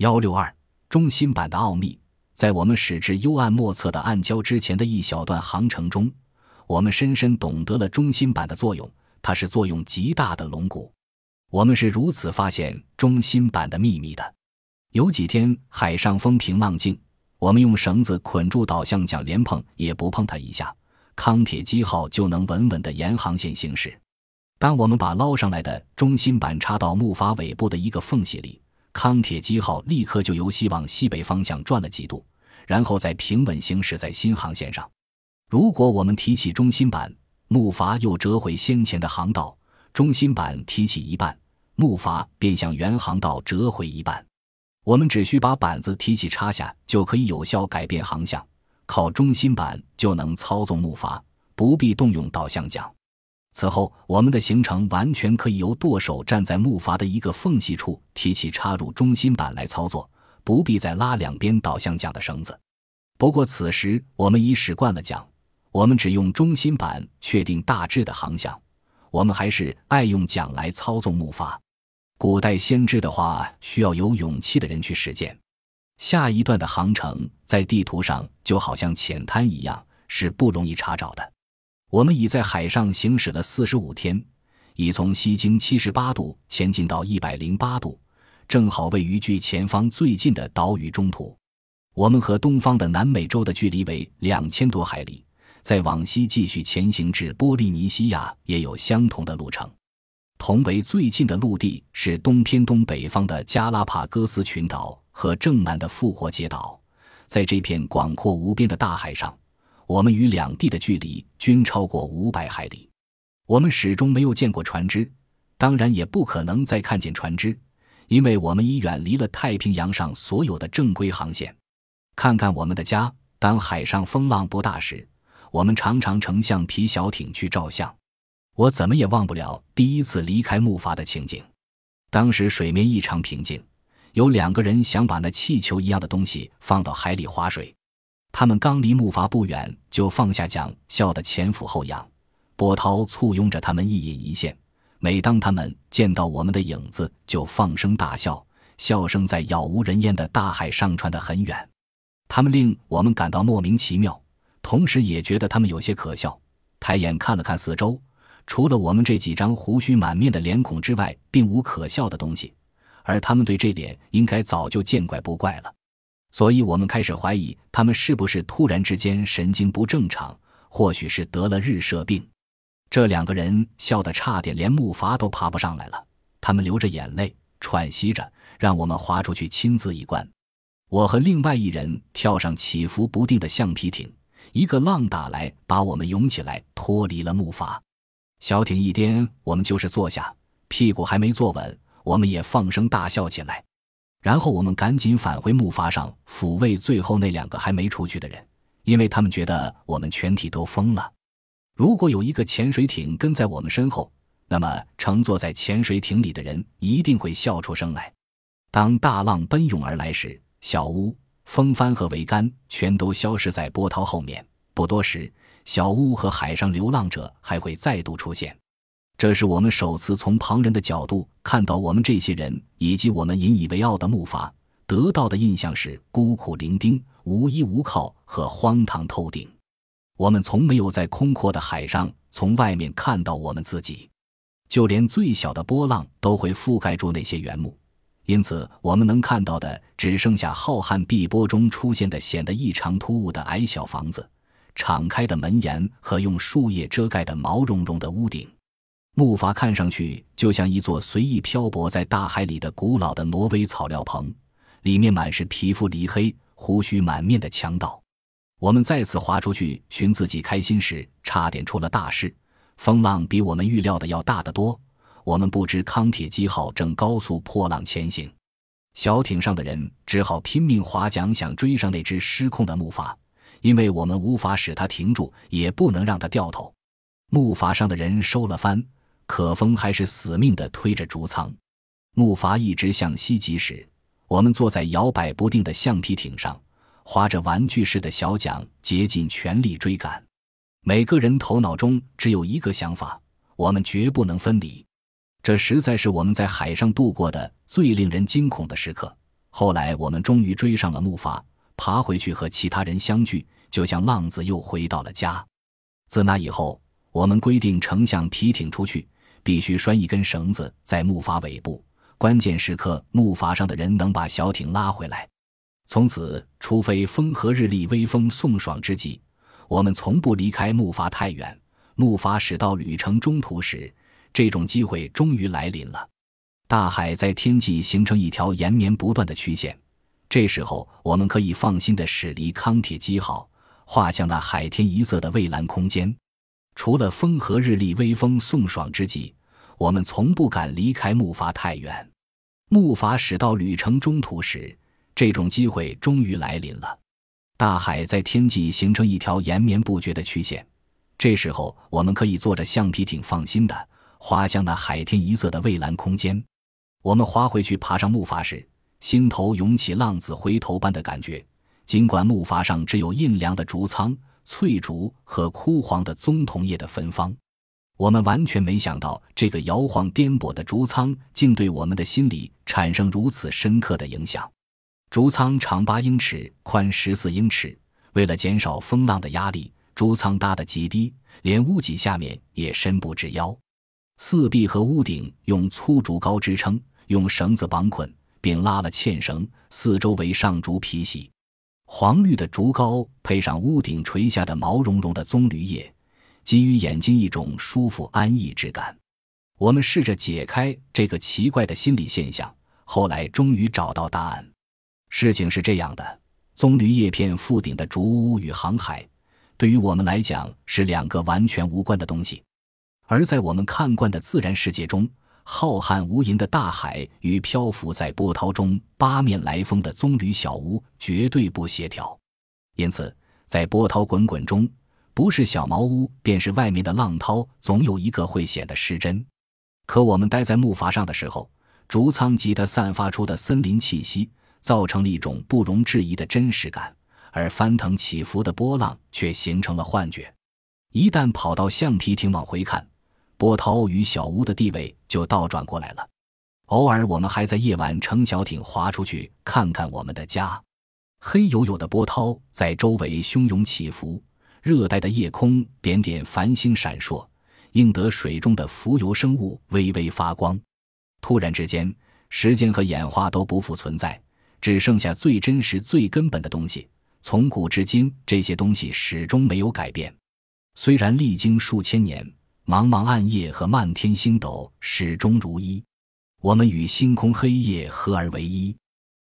幺六二中心板的奥秘，在我们驶至幽暗莫测的暗礁之前的一小段航程中，我们深深懂得了中心板的作用。它是作用极大的龙骨。我们是如此发现中心板的秘密的。有几天海上风平浪静，我们用绳子捆住导向桨，连碰也不碰它一下，康铁基号就能稳稳地沿航线行驶。当我们把捞上来的中心板插到木筏尾部的一个缝隙里，康铁基号立刻就由西往西北方向转了几度，然后再平稳行驶在新航线上。如果我们提起中心板，木筏又折回先前的航道，中心板提起一半，木筏便向原航道折回一半。我们只需把板子提起插下，就可以有效改变航向。靠中心板就能操纵木筏，不必动用导向桨。此后，我们的行程完全可以由舵手站在木筏的一个缝隙处提起插入中心板来操作，不必再拉两边导向桨的绳子。不过，此时我们已使惯了桨。我们只用中心板确定大致的航向，我们还是爱用桨来操纵木筏。古代先知的话，需要有勇气的人去实践。下一段的航程在地图上就好像浅滩一样，是不容易查找的。我们已在海上行驶了四十五天，已从西经七十八度前进到一百零八度，正好位于距前方最近的岛屿中途。我们和东方的南美洲的距离为两千多海里。再往西继续前行至波利尼西亚，也有相同的路程。同为最近的陆地是东偏东北方的加拉帕戈斯群岛和正南的复活节岛。在这片广阔无边的大海上，我们与两地的距离均超过五百海里。我们始终没有见过船只，当然也不可能再看见船只，因为我们已远离了太平洋上所有的正规航线。看看我们的家，当海上风浪不大时。我们常常乘橡皮小艇去照相，我怎么也忘不了第一次离开木筏的情景。当时水面异常平静，有两个人想把那气球一样的东西放到海里划水。他们刚离木筏不远，就放下桨，笑得前俯后仰。波涛簇拥着他们一隐一现，每当他们见到我们的影子，就放声大笑，笑声在杳无人烟的大海上传得很远。他们令我们感到莫名其妙。同时也觉得他们有些可笑。抬眼看了看四周，除了我们这几张胡须满面的脸孔之外，并无可笑的东西。而他们对这点应该早就见怪不怪了。所以我们开始怀疑他们是不是突然之间神经不正常，或许是得了日射病。这两个人笑得差点连木筏都爬不上来了。他们流着眼泪，喘息着，让我们划出去亲自一观。我和另外一人跳上起伏不定的橡皮艇。一个浪打来，把我们涌起来，脱离了木筏。小艇一颠，我们就是坐下，屁股还没坐稳，我们也放声大笑起来。然后我们赶紧返回木筏上，抚慰最后那两个还没出去的人，因为他们觉得我们全体都疯了。如果有一个潜水艇跟在我们身后，那么乘坐在潜水艇里的人一定会笑出声来。当大浪奔涌而来时，小屋。风帆和桅杆全都消失在波涛后面。不多时，小屋和海上流浪者还会再度出现。这是我们首次从旁人的角度看到我们这些人以及我们引以为傲的木筏。得到的印象是孤苦伶仃、无依无靠和荒唐透顶。我们从没有在空阔的海上从外面看到我们自己，就连最小的波浪都会覆盖住那些原木。因此，我们能看到的只剩下浩瀚碧波中出现的显得异常突兀的矮小房子、敞开的门檐和用树叶遮盖的毛茸茸的屋顶。木筏看上去就像一座随意漂泊在大海里的古老的挪威草料棚，里面满是皮肤黧黑、胡须满面的强盗。我们再次划出去寻自己开心时，差点出了大事。风浪比我们预料的要大得多。我们不知康铁基号正高速破浪前行，小艇上的人只好拼命划桨，想追上那只失控的木筏，因为我们无法使它停住，也不能让它掉头。木筏上的人收了帆，可风还是死命地推着竹舱。木筏一直向西疾驶，我们坐在摇摆不定的橡皮艇上，划着玩具似的小桨，竭尽全力追赶。每个人头脑中只有一个想法：我们绝不能分离。这实在是我们在海上度过的最令人惊恐的时刻。后来我们终于追上了木筏，爬回去和其他人相聚，就像浪子又回到了家。自那以后，我们规定乘橡皮艇出去，必须拴一根绳子在木筏尾部，关键时刻木筏上的人能把小艇拉回来。从此，除非风和日丽、微风送爽之际，我们从不离开木筏太远。木筏驶到旅程中途时，这种机会终于来临了。大海在天际形成一条延绵不断的曲线，这时候我们可以放心的驶离康铁基号，划向那海天一色的蔚蓝空间。除了风和日丽、微风送爽之际，我们从不敢离开木筏太远。木筏驶到旅程中途时，这种机会终于来临了。大海在天际形成一条延绵不绝的曲线，这时候我们可以坐着橡皮艇放心的划向那海天一色的蔚蓝空间。我们划回去，爬上木筏时，心头涌起浪子回头般的感觉。尽管木筏上只有阴凉的竹仓、翠竹和枯黄的棕桐叶的芬芳，我们完全没想到这个摇晃颠簸的竹仓竟对我们的心理产生如此深刻的影响。竹仓长八英尺，宽十四英尺。为了减少风浪的压力，竹仓搭得极低，连屋脊下面也深不至腰。四壁和屋顶用粗竹篙支撑。用绳子绑捆，并拉了纤绳，四周围上竹皮席。黄绿的竹篙配上屋顶垂下的毛茸茸的棕榈叶，给予眼睛一种舒服安逸之感。我们试着解开这个奇怪的心理现象，后来终于找到答案。事情是这样的：棕榈叶片覆顶的竹屋与航海，对于我们来讲是两个完全无关的东西，而在我们看惯的自然世界中。浩瀚无垠的大海与漂浮在波涛中八面来风的棕榈小屋绝对不协调，因此在波涛滚滚中，不是小茅屋便是外面的浪涛，总有一个会显得失真。可我们待在木筏上的时候，竹仓及它散发出的森林气息，造成了一种不容置疑的真实感，而翻腾起伏的波浪却形成了幻觉。一旦跑到橡皮艇往回看。波涛与小屋的地位就倒转过来了。偶尔，我们还在夜晚乘小艇划出去看看我们的家。黑黝黝的波涛在周围汹涌起伏，热带的夜空点点繁星闪烁，映得水中的浮游生物微微发光。突然之间，时间和演化都不复存在，只剩下最真实、最根本的东西。从古至今，这些东西始终没有改变，虽然历经数千年。茫茫暗夜和漫天星斗始终如一，我们与星空黑夜合而为一。